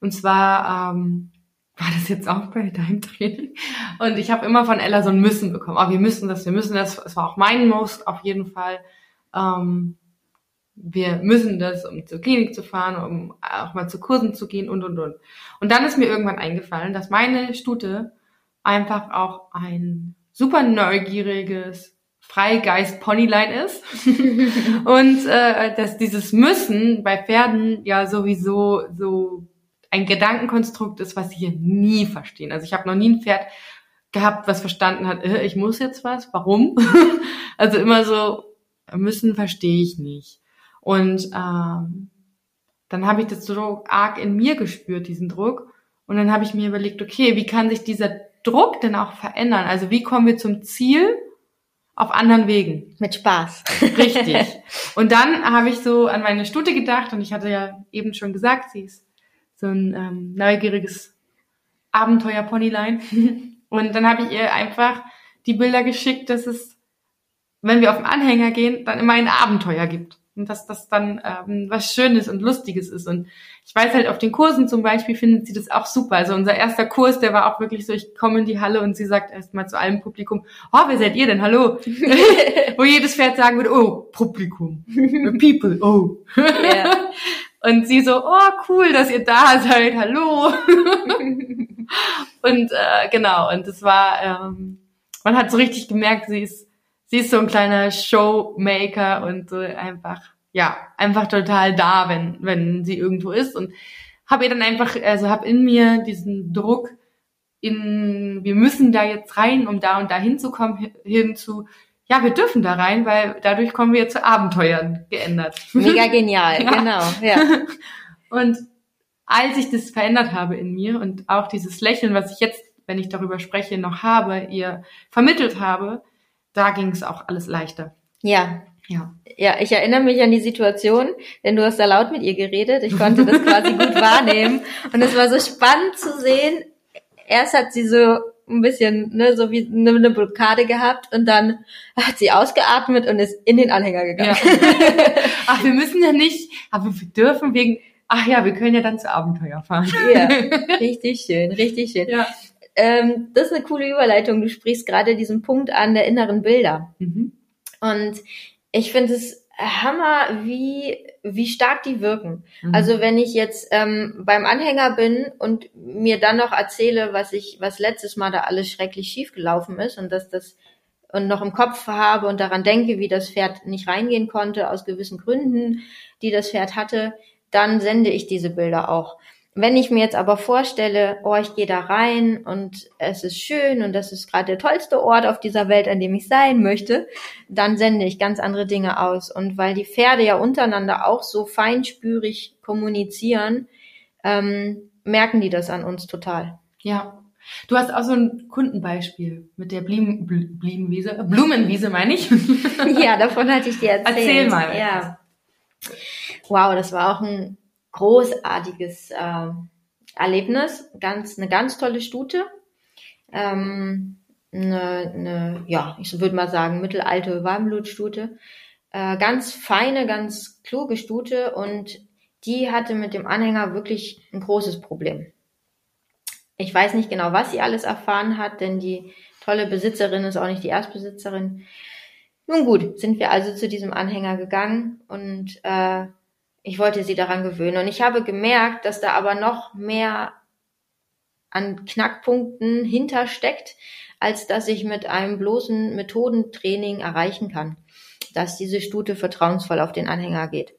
Und zwar ähm, war das jetzt auch bei deinem Training. Und ich habe immer von Ella so ein Müssen bekommen. Oh, wir müssen das, wir müssen das. Es war auch mein Most auf jeden Fall. Ähm, wir müssen das, um zur Klinik zu fahren, um auch mal zu Kursen zu gehen und, und, und. Und dann ist mir irgendwann eingefallen, dass meine Stute einfach auch ein super neugieriges Freigeist-Ponylein ist. und äh, dass dieses Müssen bei Pferden ja sowieso so ein Gedankenkonstrukt ist, was sie nie verstehen. Also ich habe noch nie ein Pferd gehabt, was verstanden hat, äh, ich muss jetzt was, warum? also immer so, müssen verstehe ich nicht. Und ähm, dann habe ich das so arg in mir gespürt, diesen Druck. Und dann habe ich mir überlegt, okay, wie kann sich dieser Druck denn auch verändern? Also wie kommen wir zum Ziel auf anderen Wegen? Mit Spaß. Richtig. Und dann habe ich so an meine Stute gedacht und ich hatte ja eben schon gesagt, sie ist so ein ähm, neugieriges Abenteuer-Ponylein. Und dann habe ich ihr einfach die Bilder geschickt, dass es, wenn wir auf den Anhänger gehen, dann immer ein Abenteuer gibt. Und dass das dann ähm, was Schönes und Lustiges ist. Und ich weiß halt, auf den Kursen zum Beispiel findet sie das auch super. Also unser erster Kurs, der war auch wirklich so, ich komme in die Halle und sie sagt erstmal zu allem Publikum, oh, wer seid ihr denn? Hallo. Wo jedes Pferd sagen würde, oh, Publikum. People, oh. Yeah. Und sie so, oh, cool, dass ihr da seid, hallo. und äh, genau, und es war, ähm, man hat so richtig gemerkt, sie ist, sie ist so ein kleiner Showmaker und so einfach, ja, einfach total da, wenn, wenn sie irgendwo ist. Und habe ihr dann einfach, also habe in mir diesen Druck in, wir müssen da jetzt rein, um da und da hinzukommen, hin zu, ja, wir dürfen da rein, weil dadurch kommen wir zu Abenteuern geändert. Mega genial, ja. genau, ja. Und als ich das verändert habe in mir und auch dieses Lächeln, was ich jetzt, wenn ich darüber spreche, noch habe, ihr vermittelt habe, da ging es auch alles leichter. Ja. Ja. Ja, ich erinnere mich an die Situation, denn du hast da laut mit ihr geredet. Ich konnte das quasi gut wahrnehmen. Und es war so spannend zu sehen. Erst hat sie so ein bisschen, ne, so wie eine, eine Blockade gehabt und dann hat sie ausgeatmet und ist in den Anhänger gegangen. ja. Ach, wir müssen ja nicht, aber wir dürfen wegen, ach ja, wir können ja dann zu Abenteuer fahren. Ja, richtig schön, richtig schön. Ja. Ähm, das ist eine coole Überleitung. Du sprichst gerade diesen Punkt an der inneren Bilder. Mhm. Und ich finde es Hammer, wie, wie stark die wirken. Mhm. Also wenn ich jetzt ähm, beim Anhänger bin und mir dann noch erzähle, was ich, was letztes Mal da alles schrecklich schief gelaufen ist und dass das und noch im Kopf habe und daran denke, wie das Pferd nicht reingehen konnte aus gewissen Gründen, die das Pferd hatte, dann sende ich diese Bilder auch. Wenn ich mir jetzt aber vorstelle, oh, ich gehe da rein und es ist schön und das ist gerade der tollste Ort auf dieser Welt, an dem ich sein möchte, dann sende ich ganz andere Dinge aus. Und weil die Pferde ja untereinander auch so feinspürig kommunizieren, ähm, merken die das an uns total. Ja. Du hast auch so ein Kundenbeispiel mit der Blumen, Bl- Blumenwiese, Blumenwiese meine ich. ja, davon hatte ich dir erzählt. Erzähl mal. Ja. Wow, das war auch ein großartiges äh, Erlebnis. Ganz, eine ganz tolle Stute. Ähm, eine, eine, ja, ich würde mal sagen, mittelalte Warmblutstute. Äh, ganz feine, ganz kluge Stute und die hatte mit dem Anhänger wirklich ein großes Problem. Ich weiß nicht genau, was sie alles erfahren hat, denn die tolle Besitzerin ist auch nicht die Erstbesitzerin. Nun gut, sind wir also zu diesem Anhänger gegangen und äh, ich wollte sie daran gewöhnen. Und ich habe gemerkt, dass da aber noch mehr an Knackpunkten hintersteckt, als dass ich mit einem bloßen Methodentraining erreichen kann, dass diese Stute vertrauensvoll auf den Anhänger geht.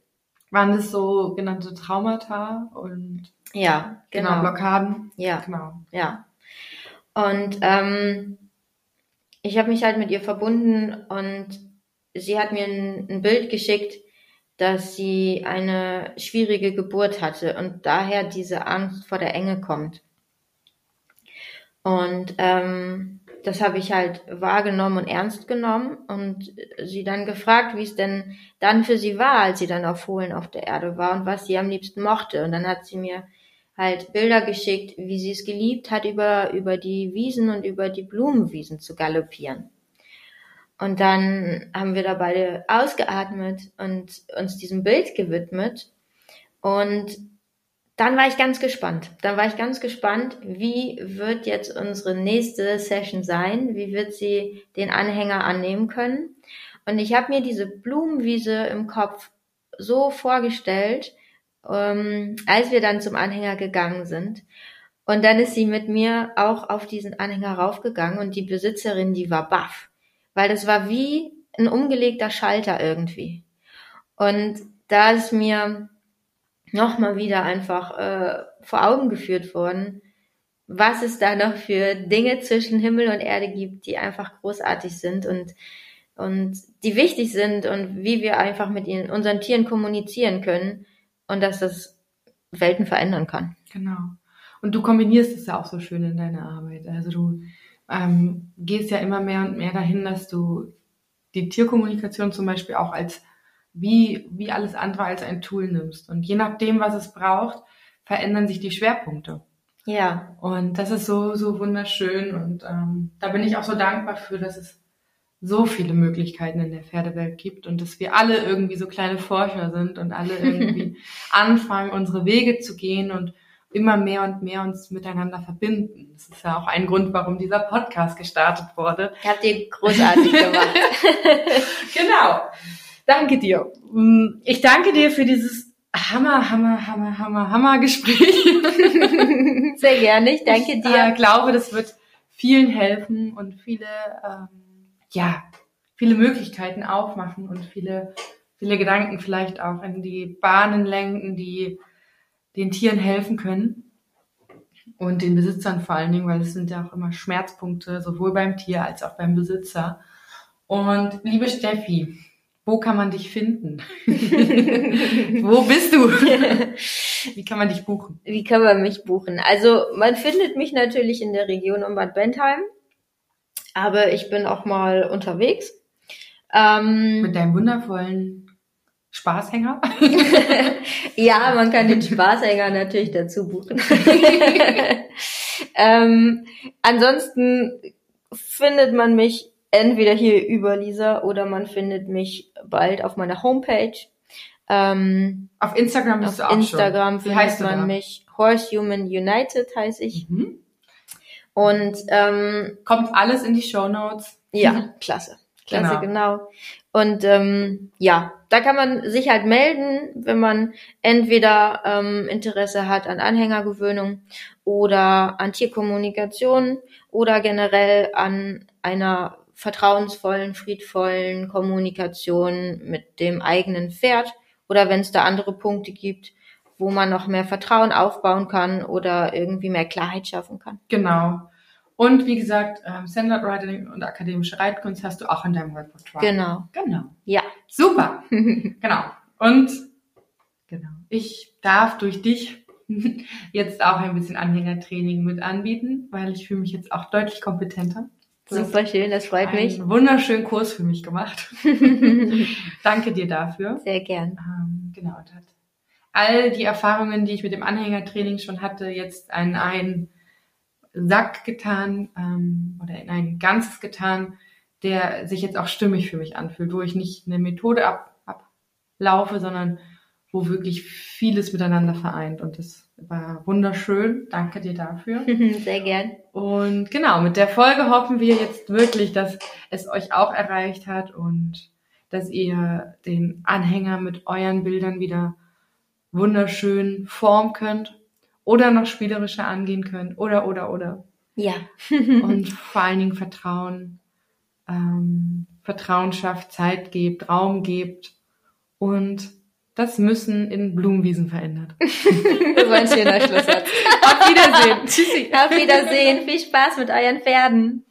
Waren das so genannte Traumata und Ja, genau, genau. Blockaden? Ja. Genau. Ja. Und ähm, ich habe mich halt mit ihr verbunden und sie hat mir ein, ein Bild geschickt, dass sie eine schwierige Geburt hatte und daher diese Angst vor der Enge kommt. Und ähm, das habe ich halt wahrgenommen und ernst genommen und sie dann gefragt, wie es denn dann für sie war, als sie dann auf Fohlen auf der Erde war und was sie am liebsten mochte. Und dann hat sie mir halt Bilder geschickt, wie sie es geliebt hat, über, über die Wiesen und über die Blumenwiesen zu galoppieren. Und dann haben wir da beide ausgeatmet und uns diesem Bild gewidmet. Und dann war ich ganz gespannt. Dann war ich ganz gespannt, wie wird jetzt unsere nächste Session sein? Wie wird sie den Anhänger annehmen können? Und ich habe mir diese Blumenwiese im Kopf so vorgestellt, ähm, als wir dann zum Anhänger gegangen sind. Und dann ist sie mit mir auch auf diesen Anhänger raufgegangen und die Besitzerin, die war baff. Weil das war wie ein umgelegter Schalter irgendwie. Und da ist mir nochmal wieder einfach äh, vor Augen geführt worden, was es da noch für Dinge zwischen Himmel und Erde gibt, die einfach großartig sind und, und die wichtig sind und wie wir einfach mit ihnen, unseren Tieren kommunizieren können und dass das Welten verändern kann. Genau. Und du kombinierst es ja auch so schön in deiner Arbeit. Also du ähm, gehst ja immer mehr und mehr dahin, dass du die Tierkommunikation zum Beispiel auch als wie, wie alles andere als ein Tool nimmst. Und je nachdem, was es braucht, verändern sich die Schwerpunkte. Ja, Und das ist so, so wunderschön. Und ähm, da bin ich auch so dankbar für, dass es so viele Möglichkeiten in der Pferdewelt gibt und dass wir alle irgendwie so kleine Forscher sind und alle irgendwie anfangen, unsere Wege zu gehen und immer mehr und mehr uns miteinander verbinden. Das ist ja auch ein Grund, warum dieser Podcast gestartet wurde. habt ihr großartig gemacht. Genau. Danke dir. Mm, Ich danke dir für dieses Hammer, Hammer, Hammer, Hammer, Hammer Gespräch. Sehr gerne, ich danke Ich dir. äh, glaube, das wird vielen helfen und viele, ähm, ja, viele Möglichkeiten aufmachen und viele, viele Gedanken vielleicht auch in die Bahnen lenken, die den Tieren helfen können. Und den Besitzern vor allen Dingen, weil es sind ja auch immer Schmerzpunkte, sowohl beim Tier als auch beim Besitzer. Und liebe Steffi, wo kann man dich finden? wo bist du? Wie kann man dich buchen? Wie kann man mich buchen? Also man findet mich natürlich in der Region um Bad Bentheim, aber ich bin auch mal unterwegs. Ähm, Mit deinem wundervollen Spaßhänger. ja, man kann den Spaßhänger natürlich dazu buchen. ähm, ansonsten findet man mich entweder hier über Lisa oder man findet mich bald auf meiner Homepage. Ähm, Auf Instagram bist auf du auch Instagram schon. Wie findet heißt man da? mich Horse Human United heiße ich. Mhm. Und ähm, Kommt alles in die Show Notes. Ja, klasse. Klasse. Genau. genau. Und ähm, ja, da kann man sich halt melden, wenn man entweder ähm, Interesse hat an Anhängergewöhnung oder an Tierkommunikation oder generell an einer vertrauensvollen, friedvollen Kommunikation mit dem eigenen Pferd oder wenn es da andere Punkte gibt, wo man noch mehr Vertrauen aufbauen kann oder irgendwie mehr Klarheit schaffen kann. Genau. Und wie gesagt, ähm, Sandlot Riding und akademische Reitkunst hast du auch in deinem Repertoire. Genau. Genau. Ja. Super. Genau. Und genau. Ich darf durch dich jetzt auch ein bisschen Anhängertraining mit anbieten, weil ich fühle mich jetzt auch deutlich kompetenter. Du Super schön, das freut mich. einen wunderschönen Kurs für mich gemacht. Danke dir dafür. Sehr gern. Ähm, genau. Und hat all die Erfahrungen, die ich mit dem Anhängertraining schon hatte, jetzt in einen Sack getan ähm, oder in ein Ganzes getan, der sich jetzt auch stimmig für mich anfühlt, wo ich nicht eine Methode ab, ablaufe, sondern wo wirklich vieles miteinander vereint. Und das war wunderschön. Danke dir dafür. Sehr gern. Und genau, mit der Folge hoffen wir jetzt wirklich, dass es euch auch erreicht hat und dass ihr den Anhänger mit euren Bildern wieder wunderschön formen könnt oder noch spielerischer angehen könnt oder, oder, oder. Ja. Und vor allen Dingen Vertrauen, ähm, Vertrauen schafft, Zeit gebt, Raum gebt und das Müssen in Blumenwiesen verändert. Das war ein schöner Schlusssatz. Auf Wiedersehen. Tschüssi. Auf Wiedersehen. Viel Spaß mit euren Pferden.